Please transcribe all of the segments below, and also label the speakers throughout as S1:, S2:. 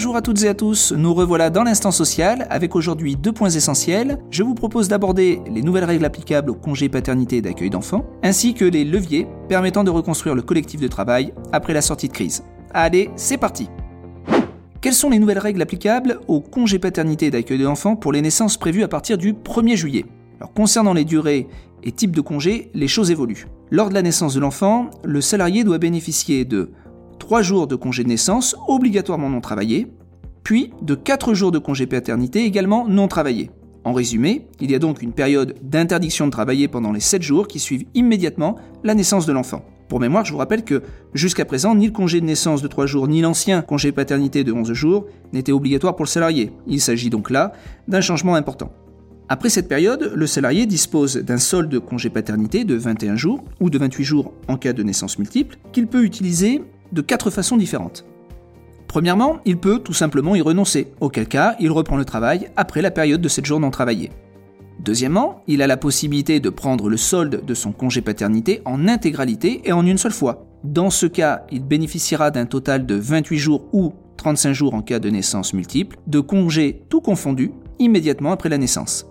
S1: Bonjour à toutes et à tous, nous revoilà dans l'instant social avec aujourd'hui deux points essentiels. Je vous propose d'aborder les nouvelles règles applicables au congé paternité d'accueil d'enfants, ainsi que les leviers permettant de reconstruire le collectif de travail après la sortie de crise. Allez, c'est parti Quelles sont les nouvelles règles applicables au congé paternité d'accueil d'enfants pour les naissances prévues à partir du 1er juillet? Concernant les durées et types de congés, les choses évoluent. Lors de la naissance de l'enfant, le salarié doit bénéficier de 3 jours de congé de naissance obligatoirement non travaillés, puis de 4 jours de congé paternité également non travaillés. En résumé, il y a donc une période d'interdiction de travailler pendant les 7 jours qui suivent immédiatement la naissance de l'enfant. Pour mémoire, je vous rappelle que jusqu'à présent, ni le congé de naissance de 3 jours, ni l'ancien congé paternité de 11 jours n'étaient obligatoires pour le salarié. Il s'agit donc là d'un changement important. Après cette période, le salarié dispose d'un solde de congé paternité de 21 jours ou de 28 jours en cas de naissance multiple qu'il peut utiliser de quatre façons différentes. Premièrement, il peut tout simplement y renoncer, auquel cas il reprend le travail après la période de 7 jours non travaillés. Deuxièmement, il a la possibilité de prendre le solde de son congé paternité en intégralité et en une seule fois. Dans ce cas, il bénéficiera d'un total de 28 jours ou 35 jours en cas de naissance multiple, de congés tout confondus, immédiatement après la naissance.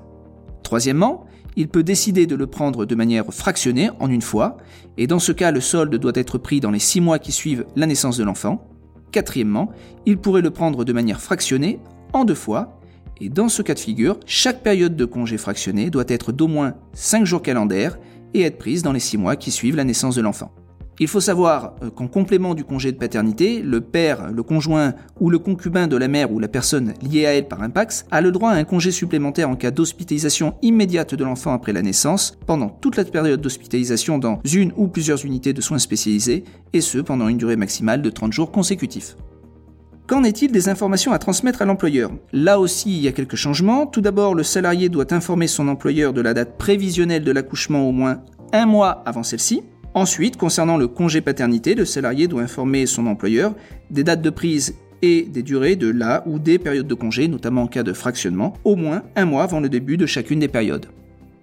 S1: Troisièmement, il peut décider de le prendre de manière fractionnée en une fois, et dans ce cas le solde doit être pris dans les 6 mois qui suivent la naissance de l'enfant. Quatrièmement, il pourrait le prendre de manière fractionnée en deux fois, et dans ce cas de figure, chaque période de congé fractionné doit être d'au moins 5 jours calendaires et être prise dans les 6 mois qui suivent la naissance de l'enfant. Il faut savoir euh, qu'en complément du congé de paternité, le père, le conjoint ou le concubin de la mère ou la personne liée à elle par un PAX a le droit à un congé supplémentaire en cas d'hospitalisation immédiate de l'enfant après la naissance, pendant toute la période d'hospitalisation dans une ou plusieurs unités de soins spécialisés, et ce pendant une durée maximale de 30 jours consécutifs. Qu'en est-il des informations à transmettre à l'employeur? Là aussi, il y a quelques changements. Tout d'abord, le salarié doit informer son employeur de la date prévisionnelle de l'accouchement au moins un mois avant celle-ci. Ensuite, concernant le congé paternité, le salarié doit informer son employeur des dates de prise et des durées de la ou des périodes de congé, notamment en cas de fractionnement, au moins un mois avant le début de chacune des périodes.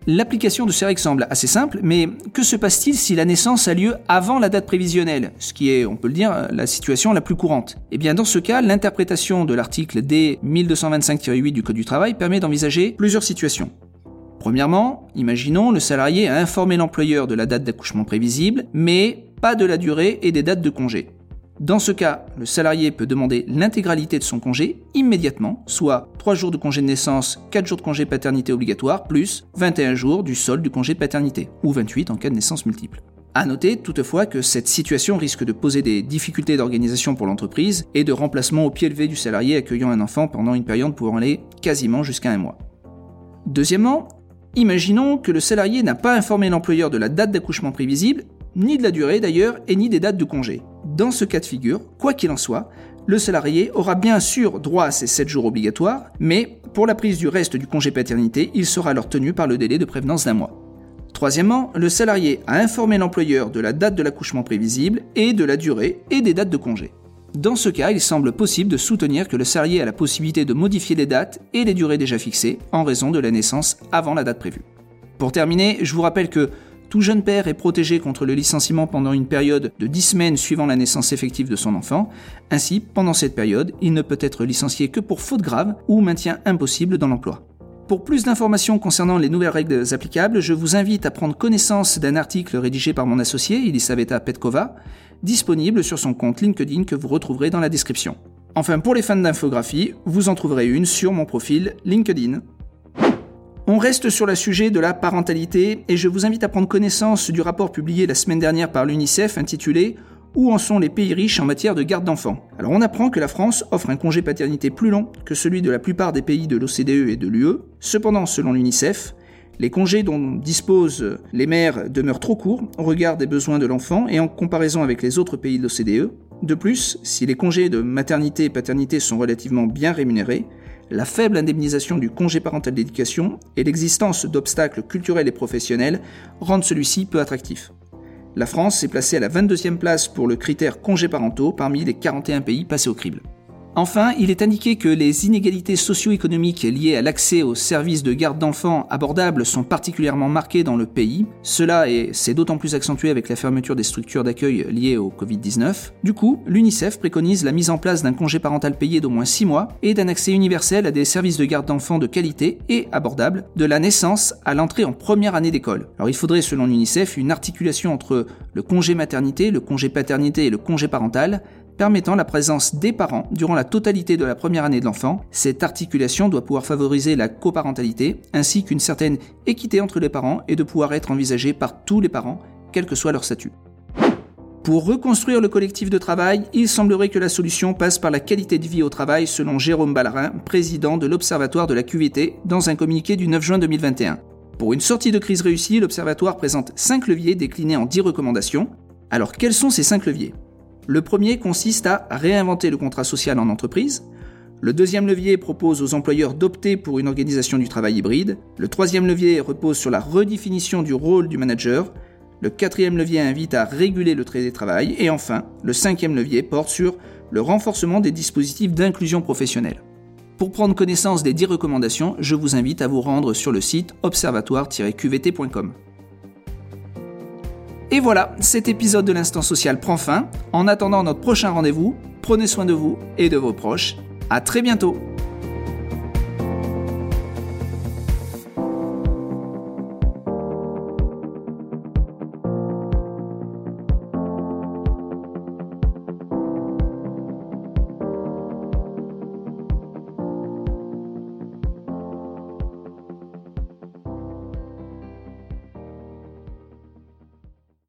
S1: L'application de ces règles semble assez simple, mais que se passe-t-il si la naissance a lieu avant la date prévisionnelle, ce qui est, on peut le dire, la situation la plus courante? Eh bien, dans ce cas, l'interprétation de l'article D 1225-8 du Code du travail permet d'envisager plusieurs situations. Premièrement, imaginons le salarié a informé l'employeur de la date d'accouchement prévisible, mais pas de la durée et des dates de congé. Dans ce cas, le salarié peut demander l'intégralité de son congé immédiatement, soit 3 jours de congé de naissance, 4 jours de congé paternité obligatoire, plus 21 jours du solde du congé de paternité, ou 28 en cas de naissance multiple. A noter toutefois que cette situation risque de poser des difficultés d'organisation pour l'entreprise et de remplacement au pied levé du salarié accueillant un enfant pendant une période pouvant aller quasiment jusqu'à un mois. Deuxièmement, Imaginons que le salarié n'a pas informé l'employeur de la date d'accouchement prévisible, ni de la durée d'ailleurs, et ni des dates de congé. Dans ce cas de figure, quoi qu'il en soit, le salarié aura bien sûr droit à ces 7 jours obligatoires, mais pour la prise du reste du congé paternité, il sera alors tenu par le délai de prévenance d'un mois. Troisièmement, le salarié a informé l'employeur de la date de l'accouchement prévisible et de la durée et des dates de congé. Dans ce cas, il semble possible de soutenir que le salarié a la possibilité de modifier les dates et les durées déjà fixées en raison de la naissance avant la date prévue. Pour terminer, je vous rappelle que tout jeune père est protégé contre le licenciement pendant une période de 10 semaines suivant la naissance effective de son enfant. Ainsi, pendant cette période, il ne peut être licencié que pour faute grave ou maintien impossible dans l'emploi. Pour plus d'informations concernant les nouvelles règles applicables, je vous invite à prendre connaissance d'un article rédigé par mon associé, Elisaveta Petkova, disponible sur son compte LinkedIn que vous retrouverez dans la description. Enfin, pour les fans d'infographie, vous en trouverez une sur mon profil LinkedIn. On reste sur le sujet de la parentalité et je vous invite à prendre connaissance du rapport publié la semaine dernière par l'UNICEF intitulé Où en sont les pays riches en matière de garde d'enfants? Alors on apprend que la France offre un congé paternité plus long que celui de la plupart des pays de l'OCDE et de l'UE. Cependant, selon l'UNICEF, les congés dont disposent les mères demeurent trop courts au regard des besoins de l'enfant et en comparaison avec les autres pays de l'OCDE. De plus, si les congés de maternité et paternité sont relativement bien rémunérés, la faible indemnisation du congé parental d'éducation et l'existence d'obstacles culturels et professionnels rendent celui-ci peu attractif. La France est placée à la 22e place pour le critère congés parentaux parmi les 41 pays passés au crible. Enfin, il est indiqué que les inégalités socio-économiques liées à l'accès aux services de garde d'enfants abordables sont particulièrement marquées dans le pays. Cela est, c'est d'autant plus accentué avec la fermeture des structures d'accueil liées au Covid-19. Du coup, l'UNICEF préconise la mise en place d'un congé parental payé d'au moins 6 mois et d'un accès universel à des services de garde d'enfants de qualité et abordables de la naissance à l'entrée en première année d'école. Alors il faudrait selon l'UNICEF une articulation entre le congé maternité, le congé paternité et le congé parental permettant la présence des parents durant la totalité de la première année de l'enfant. Cette articulation doit pouvoir favoriser la coparentalité ainsi qu'une certaine équité entre les parents et de pouvoir être envisagée par tous les parents, quel que soit leur statut. Pour reconstruire le collectif de travail, il semblerait que la solution passe par la qualité de vie au travail selon Jérôme Ballarin, président de l'Observatoire de la QVT, dans un communiqué du 9 juin 2021. Pour une sortie de crise réussie, l'Observatoire présente 5 leviers déclinés en 10 recommandations. Alors quels sont ces 5 leviers? Le premier consiste à réinventer le contrat social en entreprise. Le deuxième levier propose aux employeurs d'opter pour une organisation du travail hybride. Le troisième levier repose sur la redéfinition du rôle du manager. Le quatrième levier invite à réguler le télétravail. Et enfin, le cinquième levier porte sur le renforcement des dispositifs d'inclusion professionnelle. Pour prendre connaissance des 10 recommandations, je vous invite à vous rendre sur le site observatoire-qvt.com. Et voilà, cet épisode de l'Instant Social prend fin. En attendant notre prochain rendez-vous, prenez soin de vous et de vos proches. À très bientôt